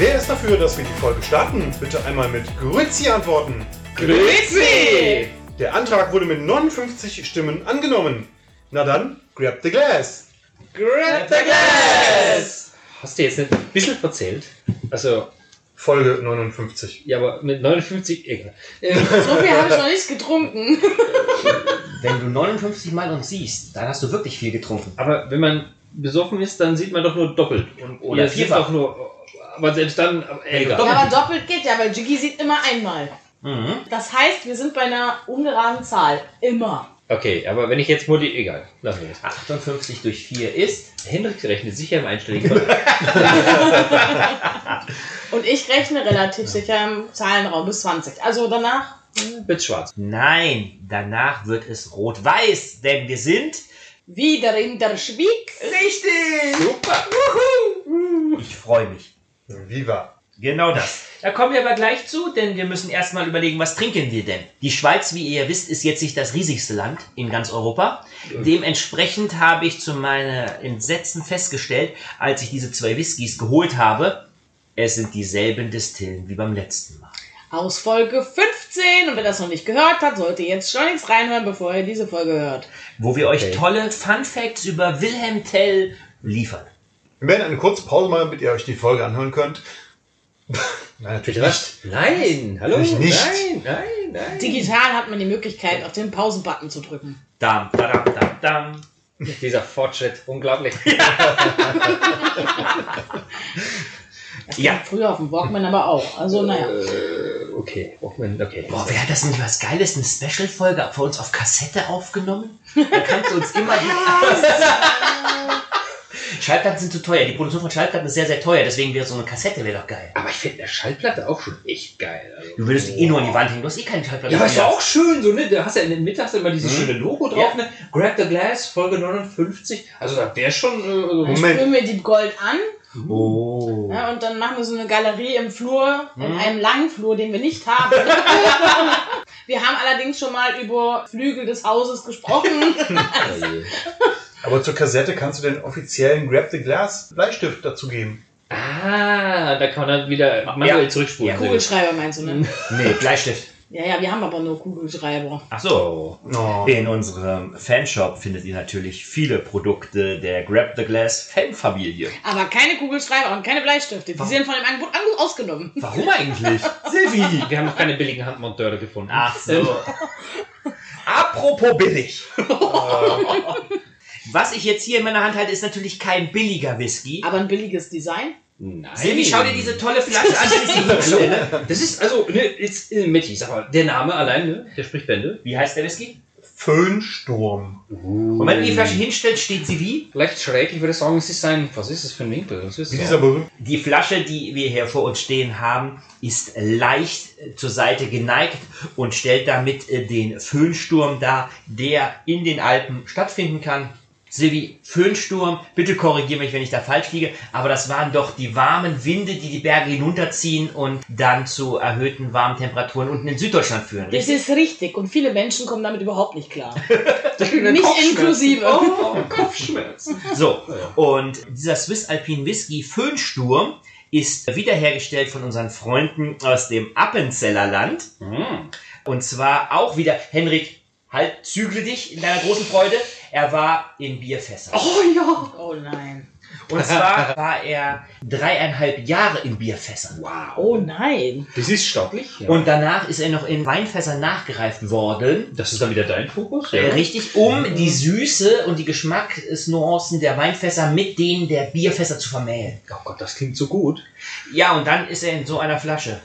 Wer ist dafür, dass wir die Folge starten? Bitte einmal mit Grüezi antworten. Grüezi! Der Antrag wurde mit 59 Stimmen angenommen. Na dann, grab the glass. Grab the glass! Hast du jetzt nicht ein bisschen verzählt? Also, Folge 59. ja, aber mit 59, egal. Äh, So viel habe ich noch nicht getrunken. Wenn du 59 Mal uns siehst, dann hast du wirklich viel getrunken. aber wenn man besoffen ist, dann sieht man doch nur doppelt. Und Oder ihr seht vierfach. doch nur, aber selbst dann, egal. Doppelt. Ja, aber doppelt geht ja, weil Jiggy sieht immer einmal. Mhm. Das heißt, wir sind bei einer ungeraden Zahl. Immer. Okay, aber wenn ich jetzt Modi, egal, lassen wir das. 58 durch 4 ist. Hendrik rechnet sicher im einstelligen Bereich. Und ich rechne relativ sicher im Zahlenraum bis 20. Also danach. Wird schwarz. Nein, danach wird es rot-weiß, denn wir sind. Wieder in der Schwieg. Richtig! Super! Ich freue mich. Viva. Genau das. Da kommen wir aber gleich zu, denn wir müssen erstmal überlegen, was trinken wir denn? Die Schweiz, wie ihr wisst, ist jetzt nicht das riesigste Land in ganz Europa. Dementsprechend habe ich zu meiner Entsetzen festgestellt, als ich diese zwei Whiskys geholt habe, es sind dieselben Distillen wie beim letzten Mal. Aus Folge 15. Und wer das noch nicht gehört hat, sollte jetzt schon jetzt reinhören, bevor ihr diese Folge hört. Wo wir euch Okay. tolle Fun Facts über Wilhelm Tell liefern. Wir werden eine kurze Pause machen, damit ihr euch die Folge anhören könnt. Nein, natürlich Bitte was? Nein! Hallo? Nicht. Nein, nein, nein. Digital hat man die Möglichkeit, auf den Pausen-Button zu drücken. Dam, dam, dam, dam. Dieser Fortschritt, unglaublich. Das Ja. früher auf dem Walkman aber auch. Also naja. Äh, okay, Walkman, okay. Boah, wer hat das nicht was Geiles, eine Special-Folge für uns auf Kassette aufgenommen? Da kannst du uns immer die... Schallplatten sind zu teuer. Die Produktion von Schallplatten ist sehr, sehr teuer. Deswegen wäre so eine Kassette wäre doch geil. Aber ich finde eine Schallplatte auch schon echt geil. Also, Du würdest die eh nur an die Wand hängen. Du hast eh keine Schallplatte. Ja, aber ist doch auch schön, so, ne? Da hast du ja in hast du immer dieses Mhm. schöne Logo drauf, ne? Grab the Glass, Folge 59. Also da wäre schon. Äh, also, Dann Moment. sprühen wir die Gold an Oh. ja, und dann machen wir so eine Galerie im Flur, in Mhm. einem langen Flur, den wir nicht haben. wir haben allerdings schon mal über Flügel des Hauses gesprochen. Aber zur Kassette kannst du den offiziellen Grab the Glass Bleistift dazu geben. ah, da kann man dann wieder manuell Ja. zurückspulen. Ja, Kugelschreiber meinst du, ne? Nee, Bleistift. Ja, ja, wir haben aber nur Kugelschreiber. Ach so. Oh. In unserem Fanshop findet ihr natürlich viele Produkte der Grab the Glass Fanfamilie. Aber keine Kugelschreiber und keine Bleistifte. Die Warum? sind von dem Angebot an- ausgenommen. Warum eigentlich? Silvi! Wir haben noch keine billigen Handmonteure gefunden. Ach so. Apropos billig. Was ich jetzt hier in meiner Hand halte, ist natürlich kein billiger Whisky. Aber ein billiges Design. Nein. Silvi, schau dir diese tolle Flasche an, die ich hier. Das ist also, ne, jetzt, äh, Mitti, sag mal, der Name allein, ne, der spricht Bände. Wie heißt der Whisky? Föhnsturm. Und wenn du die Flasche hinstellst, steht sie wie? Leicht schräg, ich würde sagen, es ist ein, was ist das für ein Winkel? Das ist Wie so. dieser berühmte. Die Flasche, die wir hier vor uns stehen haben, ist leicht äh, zur Seite geneigt und stellt damit äh, den Föhnsturm dar, der in den Alpen stattfinden kann. Silvi, Föhnsturm, bitte korrigiere mich, wenn ich da falsch liege, aber das waren doch die warmen Winde, die die Berge hinunterziehen und dann zu erhöhten warmen Temperaturen unten in Süddeutschland führen. Das Richtig? ist richtig. Und viele Menschen kommen damit überhaupt nicht klar. Nicht inklusive. Oh, Kopfschmerzen. So, und dieser Swiss Alpine Whisky Föhnsturm ist wiederhergestellt von unseren Freunden aus dem Appenzeller Land. Hm. Und zwar auch wieder, Henrik, halt, zügle dich in deiner großen Freude. Er war in Bierfässern. Oh ja. Oh nein. Und zwar war er dreieinhalb Jahre in Bierfässern. Wow. Oh nein. Das ist stattlich. Ja. Und danach ist er noch in Weinfässern nachgereift worden. das ist dann wieder dein Fokus? Äh, Richtig, um die Süße und die Geschmacksnuancen der Weinfässer mit denen der Bierfässer zu vermählen. Oh Gott, das klingt so gut. Ja, und dann ist er in so einer Flasche.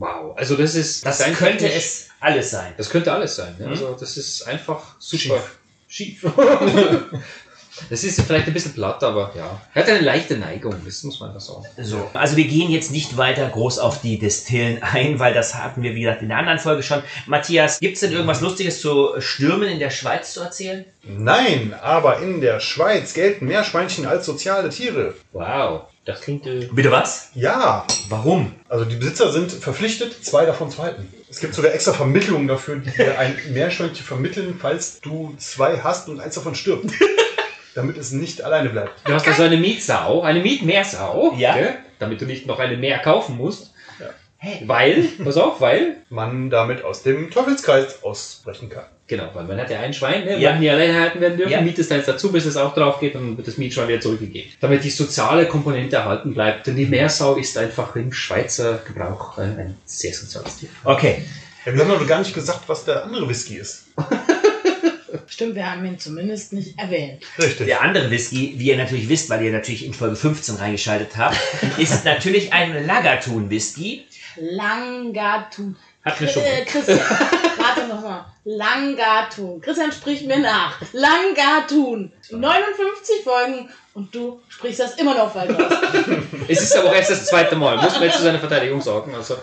Wow. Also das ist. Das dein könnte es alles sein. Das könnte alles sein. Ja? Mhm. Also das ist einfach super schief. das ist vielleicht ein bisschen platt, aber ja. Er hat eine leichte Neigung, das muss man einfach sagen. So, also wir gehen jetzt nicht weiter groß auf die Destillen ein, weil das hatten wir, wie gesagt, in der anderen Folge schon. Matthias, gibt's denn irgendwas Lustiges zu Stürmen in der Schweiz zu erzählen? Nein, aber in der Schweiz gelten Meerschweinchen als soziale Tiere. Wow. Das klingt. Äh, Bitte was? Ja, Warum? also die Besitzer sind verpflichtet, zwei davon zu halten. Es gibt sogar extra Vermittlungen dafür, die dir ein Meerschweinchen vermitteln, falls du zwei hast und eins davon stirbt. damit es nicht alleine bleibt. Du hast also eine Mietsau, eine Mietmeersau, Ja. gell? damit du nicht noch eine mehr kaufen musst. Ja. Hey. Weil, pass auf, weil, Man damit aus dem Teufelskreis ausbrechen kann. Genau, weil man hat ja ein Schwein, ne? Ja. wenn die alleine halten werden dürfen, Ja. mietest eins dazu, bis es auch drauf geht, dann wird das Mietschwein wieder zurückgegeben. Damit die soziale Komponente erhalten bleibt. Denn die Meersau ist einfach im Schweizer Gebrauch äh, ein sehr soziales Tier. Okay. Ja, wir haben noch gar nicht gesagt, was der andere Whisky ist. Stimmt, wir haben ihn zumindest nicht erwähnt. Richtig. Der andere Whisky, wie ihr natürlich wisst, weil ihr natürlich in Folge 15 reingeschaltet habt, ist natürlich ein Lagertun-Whisky. Langatun. Hat schon. Äh, Christian, warte nochmal. Langatun. Christian spricht mir nach. Langatun. 59 Folgen und du sprichst das immer noch falsch aus. Es ist aber auch erst das zweite Mal, muss man jetzt zu seiner Verteidigung sagen. Also,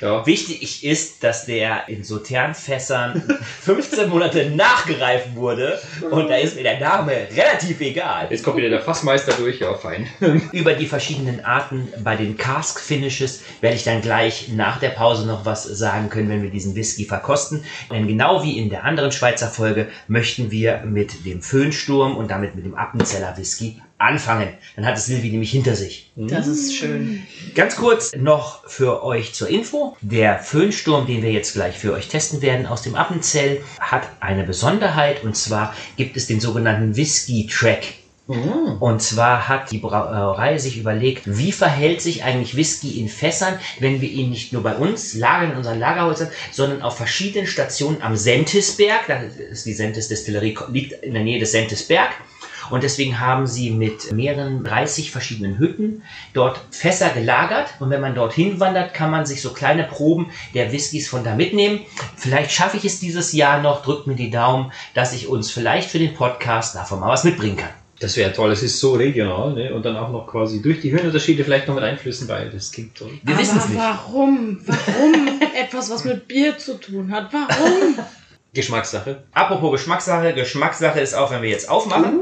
ja. Wichtig ist, dass der in Sauternfässern 15 Monate nachgereift wurde und da ist mir der Name relativ egal. Jetzt kommt wieder der Fassmeister durch, ja, fein. Über die verschiedenen Arten bei den Cask Finishes werde ich dann gleich nach der Pause noch was sagen können, wenn wir diesen Whisky verkosten. Denn genau wie in der anderen Schweizer Folge möchten wir mit dem Föhnsturm und damit mit dem Appenzeller Whisky anfangen. Dann hat es Silvi nämlich hinter sich. Das ist schön. Ganz kurz noch für euch zur Info. Der Föhnsturm, den wir jetzt gleich für euch testen werden aus dem Appenzell, hat eine Besonderheit und zwar gibt es den sogenannten Whisky Track. Und zwar hat die Brauerei sich überlegt, wie verhält sich eigentlich Whisky in Fässern, wenn wir ihn nicht nur bei uns lagern in unseren Lagerhäusern, sondern auf verschiedenen Stationen am Sentisberg, da ist die Sentis Destillerie, liegt in der Nähe des Sentisberg. Und deswegen haben sie mit mehreren 30 verschiedenen Hütten dort Fässer gelagert. Und wenn man dorthin wandert, kann man sich so kleine Proben der Whiskys von da mitnehmen. Vielleicht schaffe ich es dieses Jahr noch. Drückt mir die Daumen, dass ich uns vielleicht für den Podcast davon mal was mitbringen kann. Das wäre toll, es ist so regional, ne? Und dann auch noch quasi durch die Höhenunterschiede vielleicht noch mit einflüssen, weil das klingt toll. Wir Aber wissen es nicht. warum? Warum etwas, was mit Bier zu tun hat? Warum? Geschmackssache. Apropos Geschmackssache. Geschmackssache ist auch, wenn wir jetzt aufmachen.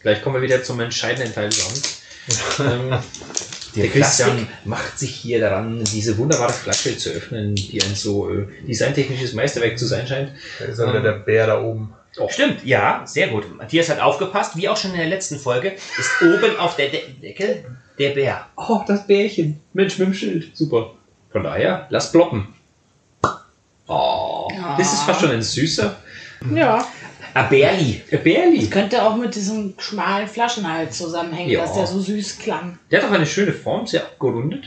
Gleich kommen wir wieder zum entscheidenden Teil des Abends. ähm, der. Christian macht sich hier daran, diese wunderbare Flasche zu öffnen, die ein so äh, designtechnisches Meisterwerk zu sein scheint. Da ist ja wieder der Bär da oben. Stimmt, ja, sehr gut. Matthias hat aufgepasst, wie auch schon in der letzten Folge, ist oben auf der De Decke der Bär. Oh, das Bärchen. Mensch mit dem Schild. Super. Von daher, lass ploppen. Oh, das ist fast schon ein süßer Ja, Aberli. äh, Bärli. könnte auch mit diesem schmalen Flaschenhals zusammenhängen, Ja. dass der so süß klang. Der hat auch eine schöne Form, sehr abgerundet.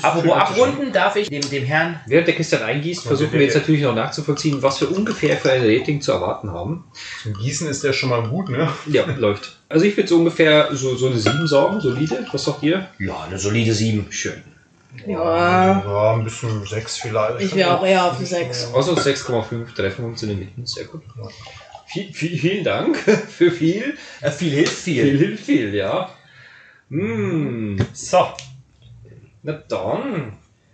Apropos abrunden, darf ich dem, dem Herrn Während der Christian eingießt, versuchen wir jetzt natürlich noch nachzuvollziehen, was wir ungefähr für ein Rating zu erwarten haben. Zum Gießen ist der schon mal gut, ne? Ja, läuft. Also ich würde so ungefähr so, so eine 7 sagen, solide. Was sagt ihr? Ja, eine solide 7. Schön. Ja, Ja, ein bisschen sechs vielleicht. ich wäre auch eher auf die 6. Also 6,5 treffen uns in den Mitten. Sehr gut. Viel, viel, vielen Dank für viel. Äh, viel hilft Viel viel. hilft viel, ja. Mm, So. na dann.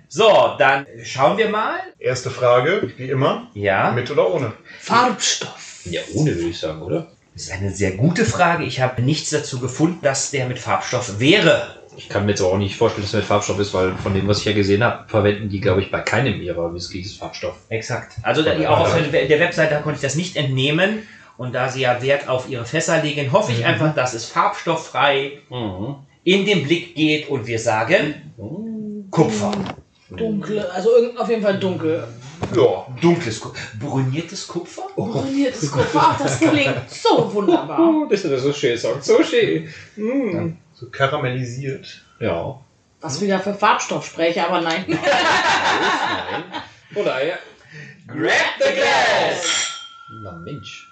So, dann schauen wir mal. Erste Frage, wie immer, Ja, mit oder ohne? Farbstoff. Ja, ohne würde ich sagen, oder? das ist eine sehr gute Frage. Ich habe nichts dazu gefunden, dass der mit Farbstoff wäre. Ich kann mir jetzt auch nicht vorstellen, dass es mit Farbstoff ist, weil von dem, was ich ja gesehen habe, verwenden die, glaube ich, bei keinem ihrer Whiskys Farbstoff. Exakt. Also da- auch auf der der Webseite konnte ich das nicht entnehmen. Und da sie ja Wert auf ihre Fässer legen, hoffe ich einfach, dass es farbstofffrei Mhm. in den Blick geht und wir sagen Kupfer. Dunkle, also auf jeden Fall dunkel. Ja. Dunkles Kupfer. Bruniertes Kupfer? Bruniertes Kupfer. Ach, das klingt so wunderbar. Oh, das ist ja so schön, sagt so schön. Mm. So karamellisiert. Ja. Was wieder für Farbstoff spreche, aber nein. Nein. Oder ja. Grab the glass! Na Mensch.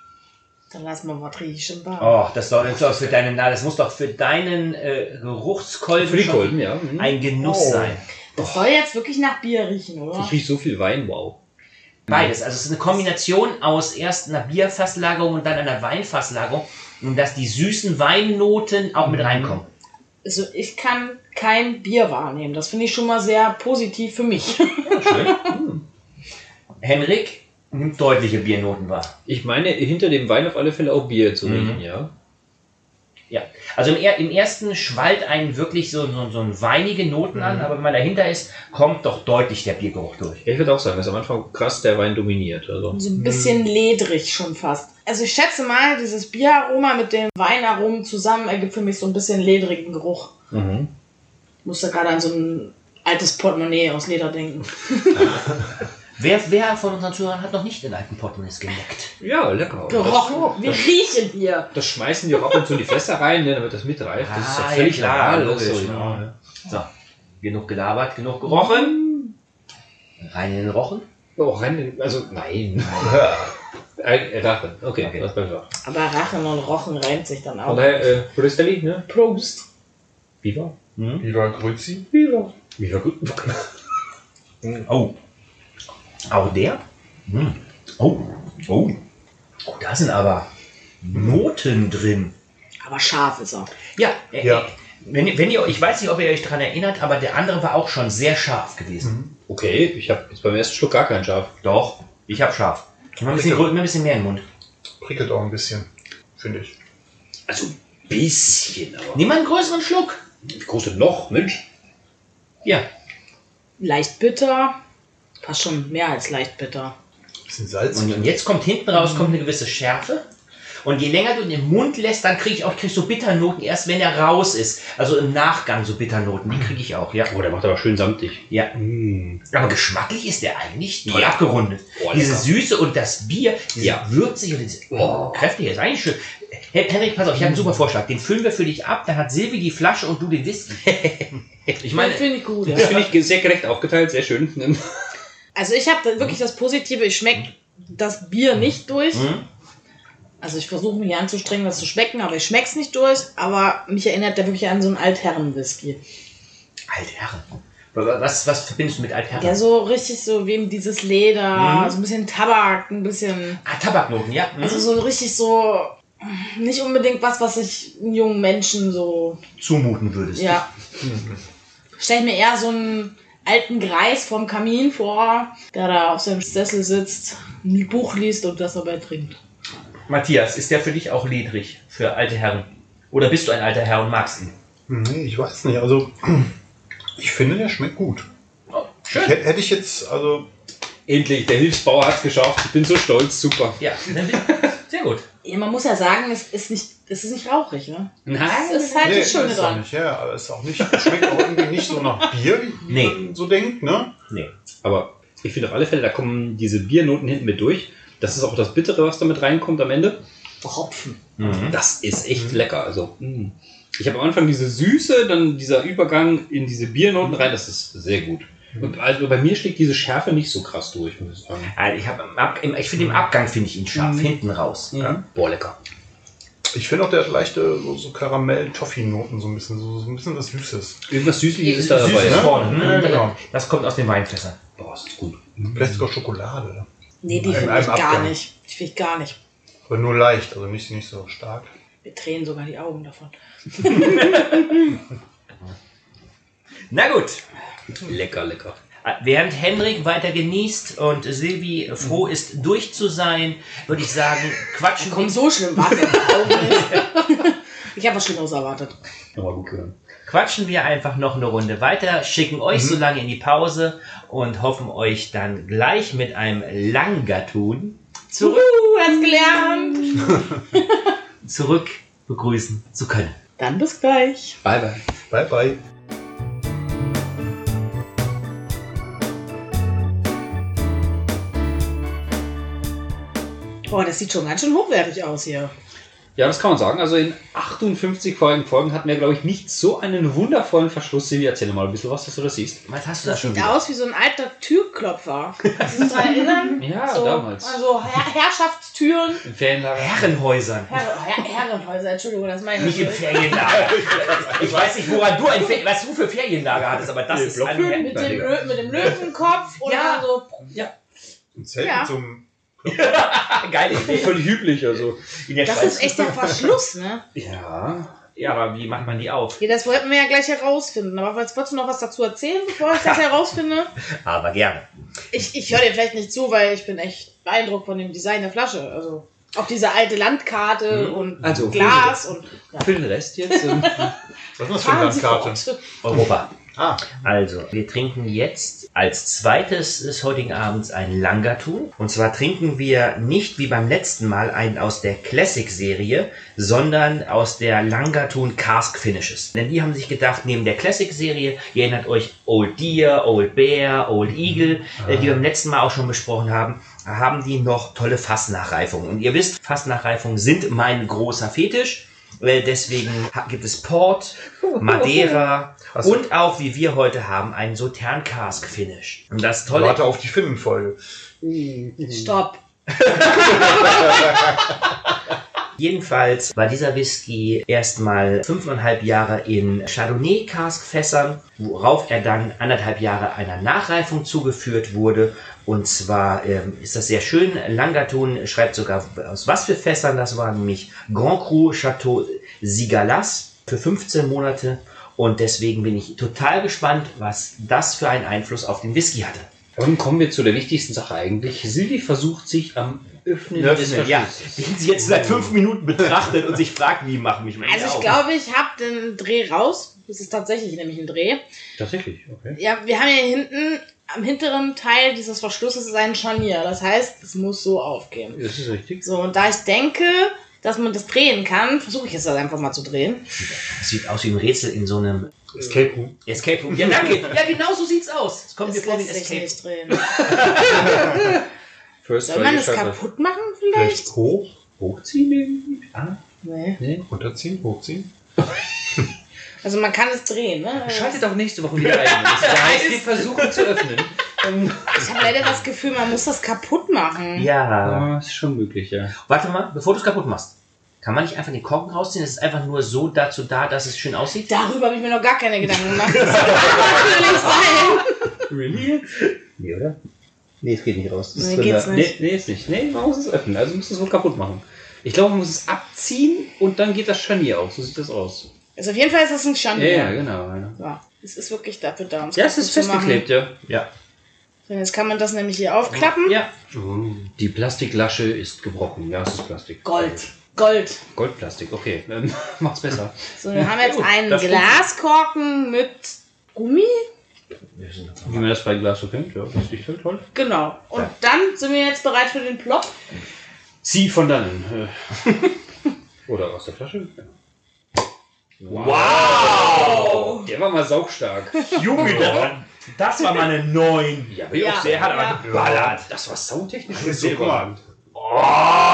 Dann lass mal was riechen. da. Oh, das soll jetzt auch für deinen, na, das muss doch für deinen äh, Geruchskolben Für die schon Kolben, ja. Mhm. ein Genuss Oh. sein. Das soll jetzt wirklich nach Bier riechen, oder? Ich rieche so viel Wein, wow. Beides. Also es ist eine Kombination aus erst einer Bierfasslagerung und dann einer Weinfasslagerung. Und dass die süßen Weinnoten auch mit reinkommen. Also ich kann kein Bier wahrnehmen. Das finde ich schon mal sehr positiv für mich. Henrik nimmt deutliche Biernoten wahr. Ich meine, hinter dem Wein auf alle Fälle auch Bier zu Mhm. riechen, ja. Ja. Also im, im ersten schwallt einen wirklich so, so, so ein weinige Noten an, aber wenn man dahinter ist, kommt doch deutlich der Biergeruch durch. Ich würde auch sagen, dass am Anfang krass der Wein dominiert. Also. So ein bisschen ledrig schon fast. Also ich schätze mal, dieses Bieraroma mit dem Weinaromen zusammen ergibt für mich so ein bisschen ledrigen Geruch. Mhm. Ich musste gerade an so ein altes Portemonnaie aus Leder denken. Wer, wer von unseren Zuhörern hat noch nicht den alten Portemonnaies geleckt? Ja, lecker. Gerochen. Wir riechen Bier. Das schmeißen die auch ab und zu in die Fässer rein, ne, damit das mitreift. Das ist ja Ah, völlig ja, klar, normal. logisch, Also, ja. ja. So, genug gelabert, genug gerochen. Rein in den Rochen. Oh, rein, also nein. Ein Rache. Okay, Okay. das besser. Aber Rachen und Rochen reimt sich dann Von auch. daher, äh, Prostelli, ne? Prost. Viva. Viva Grüezi. Viva. Viva gut. Oh. Auch der? Hm. Oh. Oh. Oh, da sind aber Noten drin. Aber scharf ist er. Ja, äh, Ja. äh, Wenn, ihr- wenn ihr, ich weiß nicht, ob ihr euch daran erinnert, aber der andere war auch schon sehr scharf gewesen. Okay, ich habe jetzt beim ersten Schluck gar keinen Schaf. Doch, ich hab scharf. Immer ein bisschen, immer ein bisschen mehr im Mund. Prickelt auch ein bisschen, finde ich. Also ein bisschen, aber. Nimm mal einen größeren Schluck. Wie groß denn noch? Mensch. Ja. Leicht bitter. Passt schon mehr als leicht bitter. Bisschen salzig. Und, und jetzt kommt hinten raus kommt eine gewisse Schärfe. Und je länger du ihn im Mund lässt, dann kriege ich auch krieg so Bitternoten erst, wenn er raus ist. Also im Nachgang so Bitternoten, die kriege ich auch, ja. Oh, der macht aber schön samtig. Ja. Mm. Aber geschmacklich ist der eigentlich toll Ja. abgerundet. Oh, diese. Süße und das Bier, diese Ja. würzig und diese oh, kräftige ist eigentlich schön. Hey, Henrik, pass auf, ich habe einen super Vorschlag. Den füllen wir für dich ab, dann hat Silvi die Flasche und du den Whisky. ich meine, finde ich gut. Das finde ich sehr gerecht aufgeteilt, sehr schön. Also ich habe wirklich das Positive, ich schmecke das Bier nicht durch. hm? Also ich versuche mich anzustrengen, das zu schmecken, aber ich schmeck's nicht durch. Aber mich erinnert der wirklich an so einen Altherren-Whisky. Altherren. Was, was verbindest du mit Altherren? Der so richtig so wie eben dieses Leder, Mhm. so ein bisschen Tabak, ein bisschen. ah, Tabaknoten, ja. Hm? Also so richtig so. Nicht unbedingt was, was ich jungen Menschen so. Zumuten würdest. Ja. Stell ich mir eher so einen alten Greis vom Kamin vor, der da auf seinem Sessel sitzt, ein Buch liest und das dabei trinkt. Matthias, ist der für dich auch ledrig für alte Herren? Oder bist du ein alter Herr und magst ihn? Nee, ich weiß nicht. Also, ich finde, der schmeckt gut. Oh, schön. Hätte hätte ich jetzt, also, Endlich, der Hilfsbauer hat es geschafft. Ich bin so stolz, super. Ja, sehr gut. Ja, man muss ja sagen, es ist nicht, es ist nicht rauchig, ne? Nein, Das ist halt nee, das Schöne ist auch dran. nicht, ja, aber es ist auch nicht, schmeckt auch irgendwie nicht so nach Bier, wie Nee. man so denkt, ne? Nee. Aber ich finde auf alle Fälle, da kommen diese Biernoten hinten mit durch. Das ist auch das Bittere, was damit reinkommt am Ende. Hopfen. Mhm. Das ist echt lecker. Also, mm. ich habe am Anfang diese Süße, dann dieser Übergang in diese Biernoten rein. Das ist sehr gut. Und also bei mir schlägt diese Schärfe nicht so krass durch, muss ich sagen. Also ich, hab ich finde im Abgang finde ich ihn scharf, Mhm. hinten raus. Ja. Boah, lecker. Ich finde auch, der hat leichte so, so Karamell-Toffee-Noten, so ein bisschen, so, so ein bisschen was Süßes. Irgendwas Süßliches ist da Süßes dabei. ne? vorne. Mhm. genau. Das kommt aus den Weinfässern. Boah, das ist gut. Vielleicht sogar Schokolade. Nee, die In finde ich gar Abgang. nicht. Die finde ich gar nicht. Aber nur leicht, also nicht, nicht so stark. Wir tränen sogar die Augen davon. Na gut. Lecker, lecker. Während Henrik weiter genießt und Silvi froh ist, durch zu sein, würde ich sagen, quatschen Komm, wir, so schlimm war. Ich habe was Schlimmeres erwartet. Nochmal gut gehört. quatschen wir einfach noch eine Runde weiter, schicken euch so lange in die Pause und hoffen euch dann gleich mit einem Langatun zurück, Uh, hat's gelernt. zurück begrüßen zu können. Dann bis gleich. Bye, bye. Bye, bye. Oh, das sieht schon ganz schön hochwertig aus hier. Ja, das kann man sagen. Also in 58 Folgen, Folgen hatten wir, glaube ich, nicht so einen wundervollen Verschluss. Silvia, erzähl mal ein bisschen was, dass du das siehst. Was hast du da Das schon sieht wieder? aus wie so ein alter Türklopfer. Kannst du dich daran erinnern? Ja, so, damals. Also Herr Herrschaftstüren. Im Ferienlager. Herrenhäusern. Herr Herr Herrenhäuser, Entschuldigung, das meine Nicht ich. im Ferienlager. Ich weiß nicht, woran du ein Fer was du für Ferienlager hattest, aber das ist ein Mit dem, Lö mit dem Löwenkopf und Ja. so. Ein Zelt Ja. mit so einem geile Idee. Völlig üblich, also. In der Das Schweiz. ist echt der Verschluss, ne? Ja. Ja, aber wie macht man die auf? Ja, das wollten wir ja gleich herausfinden. Aber jetzt wolltest du noch was dazu erzählen, bevor ich das herausfinde? Aber gerne. Ich, ich höre dir vielleicht nicht zu, weil ich bin echt beeindruckt von dem Design der Flasche. Also auch diese alte Landkarte Mhm. und Also, Glas und ja. Für den Rest jetzt. ähm, Was ist das für eine Landkarte? Europa. Ah, Also, wir trinken jetzt Als zweites des heutigen Abends ein Langatun. Und zwar trinken wir nicht wie beim letzten Mal einen aus der Classic-Serie, sondern aus der Langatun Cask Finishes. Denn die haben sich gedacht, neben der Classic-Serie, ihr erinnert euch Old Deer, Old Bear, Old Eagle, äh, die wir beim letzten Mal auch schon besprochen haben, haben die noch tolle Fassnachreifungen. Und ihr wisst, Fassnachreifungen sind mein großer Fetisch. Deswegen gibt es Port, Madeira du- und auch, wie wir heute haben, einen Sautern Cask Finish. Und das Tolle Warte auf die Finnenfolge. Stopp. Jedenfalls war dieser Whisky erstmal fünfeinhalb Jahre in Chardonnay Cask Fässern, worauf er dann anderthalb Jahre einer Nachreifung zugeführt wurde. Und zwar ähm, ist das sehr schön. Langatun schreibt sogar aus was für Fässern das war, nämlich Grand Cru Chateau Sigalas für 15 Monate. Und deswegen bin ich total gespannt, was das für einen Einfluss auf den Whisky hatte. Dann kommen wir zu der wichtigsten Sache eigentlich. Silvi versucht sich am Öffnen, des Öffnen, ja, den sie jetzt seit fünf Minuten betrachtet und sich fragt, wie machen mich meine Also ich Augen. glaube, ich habe den Dreh raus. Das ist tatsächlich nämlich ein Dreh. Tatsächlich, okay. Ja, wir haben hier hinten, am hinteren Teil dieses Verschlusses ist ein Scharnier. Das heißt, es muss so aufgehen. Das ist richtig. So, und da ich denke, dass man das drehen kann, versuche ich jetzt das einfach mal zu drehen. Das sieht aus wie ein Rätsel in so einem Escape Room. Escape Room. Ja, danke. Ja, genau so sieht's aus. Es kommt mir Das vor wie ein Escape nicht drehen. First Soll man es kaputt machen vielleicht? Vielleicht hoch, Hochziehen irgendwie? Ah, Nee. nee. runterziehen, hochziehen. Also man kann es drehen, ne? Schaltet auch nächste Woche wieder ein. Das heißt, wir versuchen zu öffnen. Ähm, Ich habe leider das Gefühl, man muss das kaputt machen. Ja. ja, ist schon möglich, ja. Warte mal, bevor du es kaputt machst. Kann man nicht einfach den Korken rausziehen? Das ist einfach nur so dazu da, dass es schön aussieht? Darüber habe ich mir noch gar keine Gedanken gemacht. Das kann natürlich sein. Really? Nee, oder? Nee, es geht nicht raus. Das Nee, geht's nicht. Nee, nee, ist nicht. Nee, man muss es öffnen. Also muss es wohl kaputt machen. Ich glaube, man muss es abziehen und dann geht das Scharnier auf. So sieht das aus. Also auf jeden Fall ist das ein Ja, Scharnier. ja, genau. Ja, Ja, es ist wirklich dafür da, um ja es ist festgeklebt, ja. Ja. So, Jetzt kann man das nämlich hier aufklappen. Ja. Die Plastiklasche ist gebrochen. Ja, es ist Plastik. Gold. Gold. Goldplastik, okay. Macht's besser. So, wir haben jetzt einen Glaskorken mit Gummi. Wie man das bei Glas so kennt, ja, das ist halt toll. Genau. Und dann sind wir jetzt bereit für den Plop. Zieh von dannen. äh. Oder aus der Flasche. Wow! Der war mal saugstark. Junge, das war mal eine 9. Ja, aber Ja. auch sehr hart. Ja. aber geballert. Das war soundtechnisch Das so cool. Oh,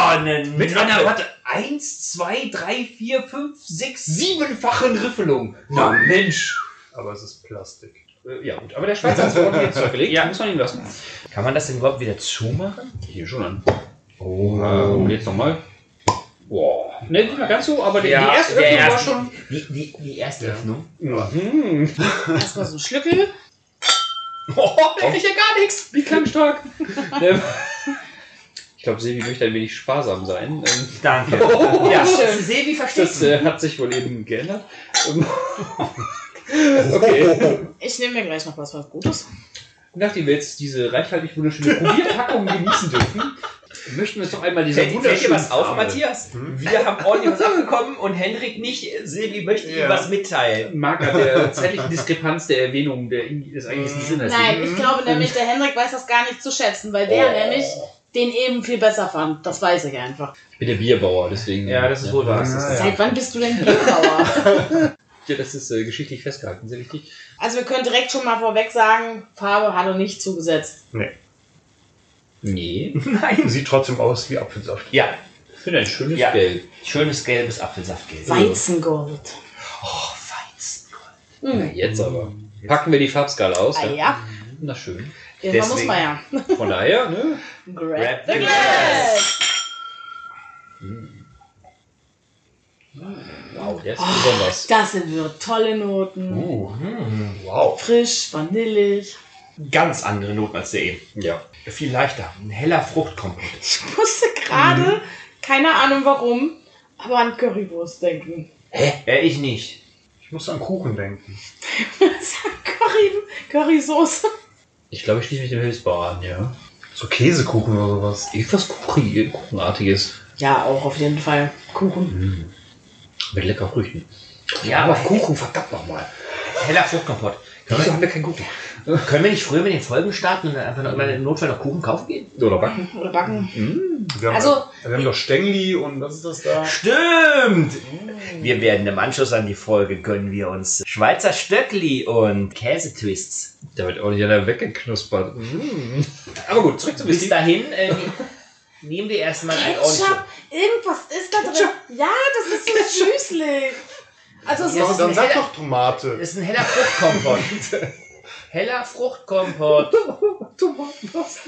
eine Mit einer, warte, 1, 2, 3, 4, 5, 6, 7-fachen Riffelung. Na Mensch. Aber es ist Plastik. Äh, Ja gut, aber der Schweizer hat es ordentlich ins Zeug gelegt. Ja. Muss man ihm lassen. Kann man das denn überhaupt wieder zumachen? Hier schon an. Oh. Äh, jetzt nochmal. Boah. Ne, nicht mehr ganz so, aber die, die erste der Öffnung war erste- schon... Die, die, die erste Ja. Öffnung. Mhm. Erstmal so ein Schlückel. Oh, der kriegt ja gar nichts. Wie stark. Ähm, ich glaube, Sevi möchte ein wenig sparsam sein. Ähm, Danke. Oh, ja. Sebi versteht Das äh, hat sich wohl eben geändert. Okay. Ich nehme mir gleich noch was, was Gutes. Nachdem wir jetzt diese reichhaltig wunderschöne Probierpackung genießen dürfen, möchten wir uns doch einmal dieser Fällt, fällt dir wunderschönen was auf, Matthias? Wir haben ordentlich was abbekommen und Henrik nicht. Silvi möchte ihm Ja. was mitteilen. Marker der zeitlichen Diskrepanz der Erwähnung der, des eigentlichen Sinnes. Nein, ich glaube nämlich, der Henrik weiß das gar nicht zu schätzen, weil der Oh. nämlich den eben viel besser fand. Das weiß ich einfach. Ich bin der Bierbauer, deswegen. Ja, das ist wohl wahr. Das ist- Ja. Seit wann bist du denn Bierbauer? Ja, das ist äh, geschichtlich festgehalten, sehr wichtig. also wir können direkt schon mal vorweg sagen, Farbe hat er nicht zugesetzt. Nee. Nee. Nein. Sieht trotzdem aus wie Apfelsaft. Ja, Ich finde ein schönes Ja. Gelb. schönes gelbes Apfelsaftgelb. Weizengold. Oh, Weizengold. Na, Hm. jetzt aber. Packen wir die Farbskala aus. Ah ja, Na schön. irgendwann muss Deswegen. man ja. Von daher, ne? Grab Grab the the glass! Wow, der ist Oh, besonders. das sind wir tolle Noten. Uh, Hm. Wow. Frisch, vanillig. Ganz andere Noten als der eben. ja. Viel leichter. Ein heller Fruchtkompott. Ich musste gerade, keine Ahnung warum, aber an Currywurst denken. Hä? Äh, ich nicht. Ich muss an Kuchen denken. Curry, Currysoße. Ich glaube, ich schließe mich dem Hilfsbauer an, ja. So Käsekuchen oder sowas. Irgendwas Kuchen, Kuchenartiges. Ja, auch auf jeden Fall. Kuchen. Mit lecker Früchten. Ja, aber Kuchen, verdammt nochmal. heller Fruchtkompott. Wieso haben wir keinen Kuchen? Können wir nicht früher mit den Folgen starten und dann einfach noch im Notfall noch Kuchen kaufen gehen? Oder backen. Oder backen. Wir haben, Also- wir haben doch Stengli und was ist das da? Stimmt! Wir werden im Anschluss an die Folge können wir uns Schweizer Stöckli und Käsetwists. Da wird auch nicht einer weggeknuspert. Mm. Aber gut, zurück zu Bis dahin äh, nehmen wir erstmal ein. Ketchup, irgendwas ist da drin. Ja, das ist so süßlich. Also es Dann, ist dann sag heller- doch Tomate. Das ist ein heller Fruchtkompott. heller Fruchtkompott. ich, muss,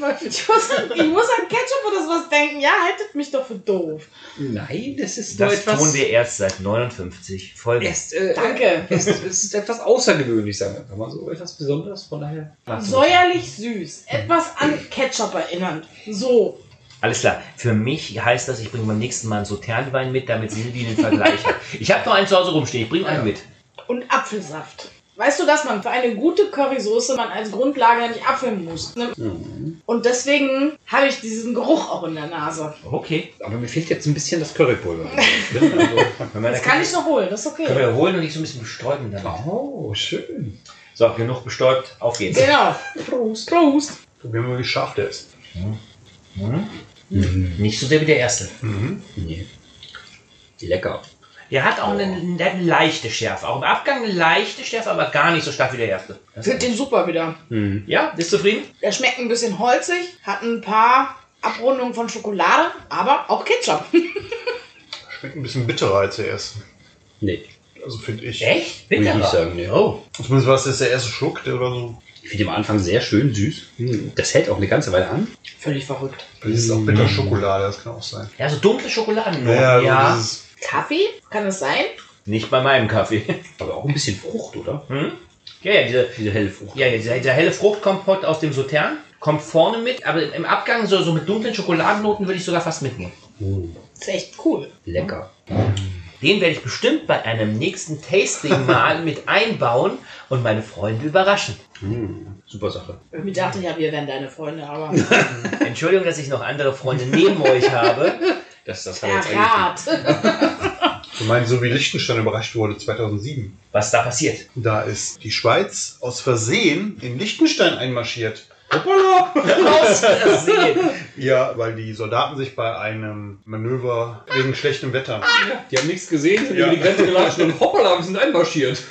ich muss an Ketchup oder sowas denken. Ja, haltet mich doch für doof. Nein, das ist nur Das etwas. tun wir erst seit 59 Folgen. Erst, äh, Danke. Es, ist etwas außergewöhnlich, sagen wir. Kann man so etwas Besonderes, von daher. Säuerlich süß. Etwas an Ketchup erinnernd. So. Alles klar. Für mich heißt das, ich bringe beim nächsten Mal einen Sauternwein mit, damit Silvi den Vergleich hat. Ich habe noch einen zu Hause rumstehen. Ich bringe einen mit. Und Apfelsaft. Weißt du, dass man für eine gute Currysoße man als Grundlage nicht apfeln muss? Ne? Und deswegen habe ich diesen Geruch auch in der Nase. Okay. Aber mir fehlt jetzt ein bisschen das Currypulver. also, Das kann ich noch holen, das ist Können okay. wir holen und nicht so ein bisschen bestäuben damit. oh, schön. So, genug bestäubt. Auf geht's. Genau. Prost. Prost. Probieren wir mal, wie scharf der ist. Nicht so sehr wie der erste. Nee. Lecker. Der hat auch eine, eine, eine leichte Schärfe. Auch im Abgang eine leichte Schärfe, aber gar nicht so stark wie der erste. Ich finde den super wieder. Ja, bist du zufrieden? Der schmeckt ein bisschen holzig, hat ein paar Abrundungen von Schokolade, aber auch Ketchup. Schmeckt ein bisschen bitterer als der erste. Nee. Also finde ich. Echt? Ich Bitterer? nicht sagen, nee. Oh. Zumindest war es jetzt der erste Schluck, der war so. Ich finde am Anfang sehr schön süß. Das hält auch eine ganze Weile an. Völlig verrückt. Vielleicht ist es auch Bitterschokolade, das kann auch sein. Ja, so dunkle Schokoladen. Ja, ja. So Kaffee? Kann es sein? Nicht bei meinem Kaffee. Aber auch ein bisschen Frucht, oder? Hm? Ja, ja, diese, Diese helle Frucht. ja, ja, dieser, dieser helle Fruchtkompott aus dem Sautern kommt vorne mit, aber im Abgang so, so mit dunklen Schokoladennoten würde ich sogar fast mitnehmen. ist echt cool. Lecker. Den werde ich bestimmt bei einem nächsten Tasting mal mit einbauen und meine Freunde überraschen. Super Sache. Ich dachte ja, wir wären deine Freunde, aber Entschuldigung, dass ich noch andere Freunde neben euch habe. Das, das hat jetzt du meinst, so wie Liechtenstein überrascht wurde 2007. Was da passiert. Da ist die Schweiz aus Versehen in Liechtenstein einmarschiert. Hoppala! Aus Versehen. Ja, weil die Soldaten sich bei einem Manöver wegen schlechtem Wetter. Die haben nichts gesehen, sind Ja. über die Grenze gelatscht und hoppala, wir sind einmarschiert.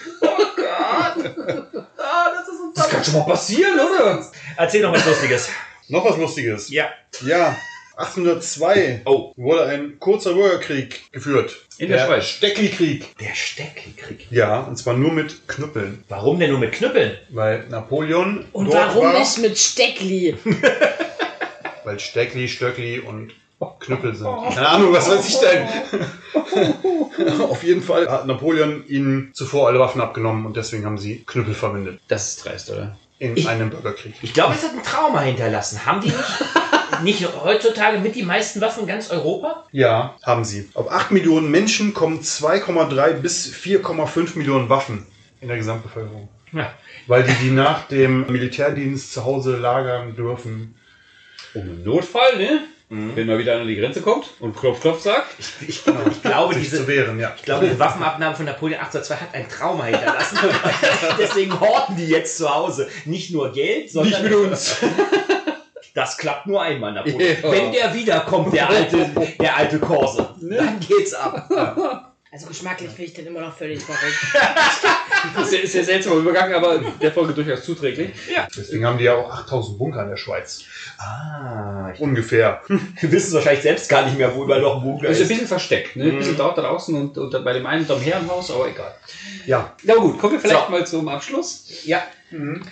Das kann schon mal passieren, oder? Erzähl noch was Lustiges. Noch was Lustiges. Ja. Ja, 1802 Oh. wurde ein kurzer Bürgerkrieg geführt. In der Schweiz. Steckli-Krieg. Der Steckli-Krieg. Ja, und zwar nur mit Knüppeln. Warum denn nur mit Knüppeln? Weil Napoleon Und dort warum war, nicht mit Steckli? Weil Steckli, Stöckli und Knüppel sind. Keine Ahnung, was weiß ich denn? Auf jeden Fall hat Napoleon ihnen zuvor alle Waffen abgenommen und deswegen haben sie Knüppel verwendet. Das ist dreist, oder? In Ich- einem Bürgerkrieg. Ich glaube, es hat ein Trauma hinterlassen. Haben die nicht, nicht heutzutage mit die meisten Waffen in ganz Europa? Ja, haben sie. Auf 8 Millionen Menschen kommen 2,3 bis 4,5 Millionen Waffen in der Gesamtbevölkerung. Ja. Weil die die nach dem Militärdienst zu Hause lagern dürfen. Um im Notfall, ne? Wenn mal wieder einer an die Grenze kommt und Klopf, Klopf sagt. Ich, ich glaube, sich diese, zu wehren, ja. ich glaube, die Waffenabnahme von Napoleon 1802 hat ein Trauma hinterlassen. Deswegen horten die jetzt zu Hause. Nicht nur Geld, sondern. Nicht mit uns. Das klappt nur einmal, Napoleon. Ja. Wenn der wiederkommt, der alte, der alte Korse, dann geht's ab. Also geschmacklich finde ich den immer noch völlig verrückt. Das ist ja- ist ja seltsamer Übergang, aber der Folge durchaus zuträglich. Deswegen haben die ja auch 8000 Bunker in der Schweiz. Ah, Ungefähr. wir wissen wahrscheinlich selbst gar nicht mehr, wo überall noch ein Bunker Das ist ein ist. bisschen versteckt, ne? Ein bisschen dort da draußen und, und bei dem einen unterm Herrenhaus, aber egal. Ja. Na gut, kommen wir vielleicht So. mal zum Abschluss. Ja.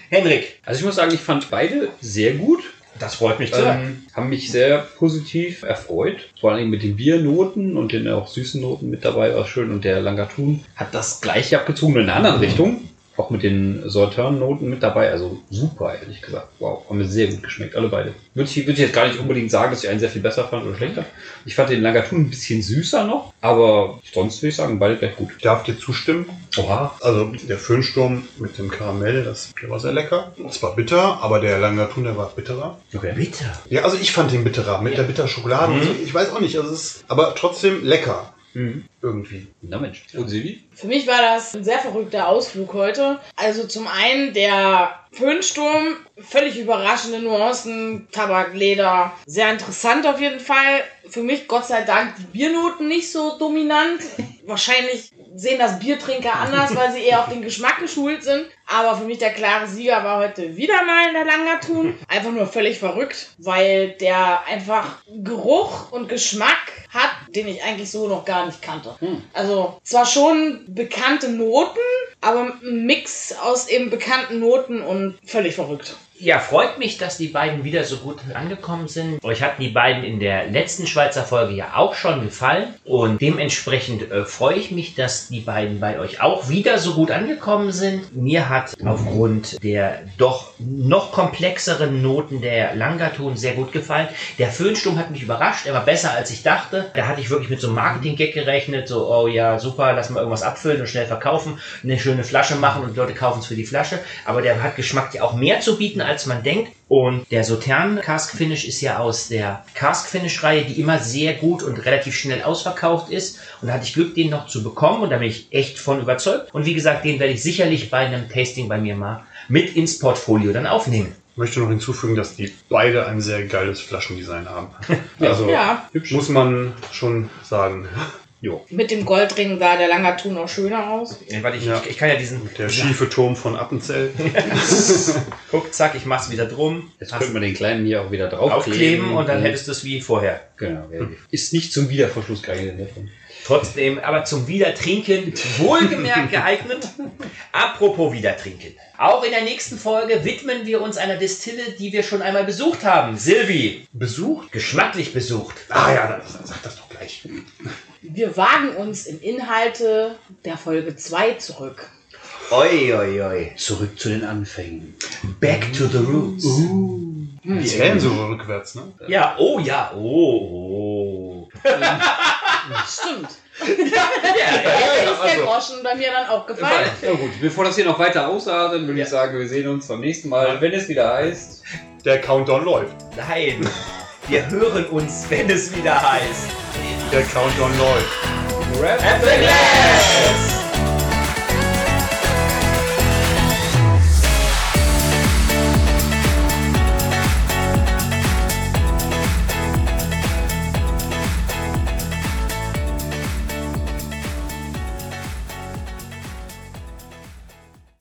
Henrik, Also ich muss sagen, ich fand beide sehr gut. Das freut mich hören. Ähm, haben mich sehr positiv erfreut. Vor allem mit den Biernoten und den auch süßen Noten mit dabei war schön. Und der Langatun hat das gleiche abgezogen in einer anderen Richtung. Auch mit den Sautern-Noten mit dabei. Also super, ehrlich gesagt. Wow, haben mir sehr gut geschmeckt, alle beide. Würde ich, würde ich jetzt gar nicht unbedingt sagen, dass ich einen sehr viel besser fand oder schlechter. Ich fand den Langatun ein bisschen süßer noch. Aber sonst würde ich sagen, beide gleich gut. Ich darf dir zustimmen. Oha. Also der Föhnsturm mit dem Karamell, das der war sehr lecker. Es war bitter, aber der Langatun, der war bitterer. Okay. Bitte. Ja, also ich fand den bitterer mit der bitter Schokolade und so. Ich weiß auch nicht, also es ist aber trotzdem lecker. Mhm. Irgendwie. Na Mensch. Und Silvi? Für mich war das ein sehr verrückter Ausflug heute. Also zum einen der Föhnsturm, völlig überraschende Nuancen, Tabak, Leder, sehr interessant auf jeden Fall. Für mich Gott sei Dank die Biernoten nicht so dominant. Wahrscheinlich sehen das Biertrinker anders, weil sie eher auf den Geschmack geschult sind. Aber für mich der klare Sieger war heute wieder mal der Langatun. Einfach nur völlig verrückt, weil der einfach Geruch und Geschmack hat, den ich eigentlich so noch gar nicht kannte. Also zwar schon bekannte Noten, aber ein Mix aus eben bekannten Noten und völlig verrückt. Ja, freut mich, dass die beiden wieder so gut angekommen sind. Euch hatten die beiden in der letzten Schweizer Folge ja auch schon gefallen. Und dementsprechend äh, freue ich mich, dass die beiden bei euch auch wieder so gut angekommen sind. Mir hat aufgrund der doch noch komplexeren Noten der Langatun sehr gut gefallen. Der Föhnsturm hat mich überrascht. Er war besser, als ich dachte. Da hatte ich wirklich mit so einem Marketing-Gag gerechnet. So, oh ja, super, lass mal irgendwas abfüllen und schnell verkaufen. Eine schöne Flasche machen und Leute kaufen es für die Flasche. Aber der hat geschmacklich auch mehr zu bieten, als man denkt. Und der Sautern Cask Finish ist ja aus der Cask Finish Reihe, die immer sehr gut und relativ schnell ausverkauft ist. Und da hatte ich Glück, den noch zu bekommen und da bin ich echt von überzeugt. Und wie gesagt, den werde ich sicherlich bei einem Tasting bei mir mal mit ins Portfolio dann aufnehmen. Ich möchte noch hinzufügen, dass die beide ein sehr geiles Flaschendesign haben. Also Ja, muss man schon sagen. Jo. mit dem Goldring sah der Langatun auch schöner aus. Ja, warte, ich, Ja. ich, ich kann ja diesen. Der schiefe Turm von Appenzell. Guck, zack, ich mach's wieder drum. Jetzt Hast- könnten wir den kleinen hier auch wieder draufkleben. aufkleben und dann hättest du es wie vorher. Genau. ja. Ist nicht zum Wiederverschluss geeignet. davon. Trotzdem, aber zum Wiedertrinken wohlgemerkt geeignet. Apropos Wiedertrinken. Auch in der nächsten Folge widmen wir uns einer Distille, die wir schon einmal besucht haben. Silvi, Besucht? geschmacklich besucht. Ah ja, dann sag das doch gleich. Wir wagen uns in Inhalte der Folge 2 zurück. Oi, oi, oi. Zurück zu den Anfängen. Back to the roots. Die zählen so rückwärts, ne? Ja, oh ja, oh, oh. Stimmt. Ja, Da ist der also- Groschen bei mir dann auch gefallen. Ja gut, bevor das hier noch weiter ausartet, würde Ja. ich sagen, wir sehen uns beim nächsten Mal, wenn es wieder heißt. Der Countdown läuft. Nein, wir hören uns, wenn es wieder heißt. Der Countdown läuft. Rap the glass!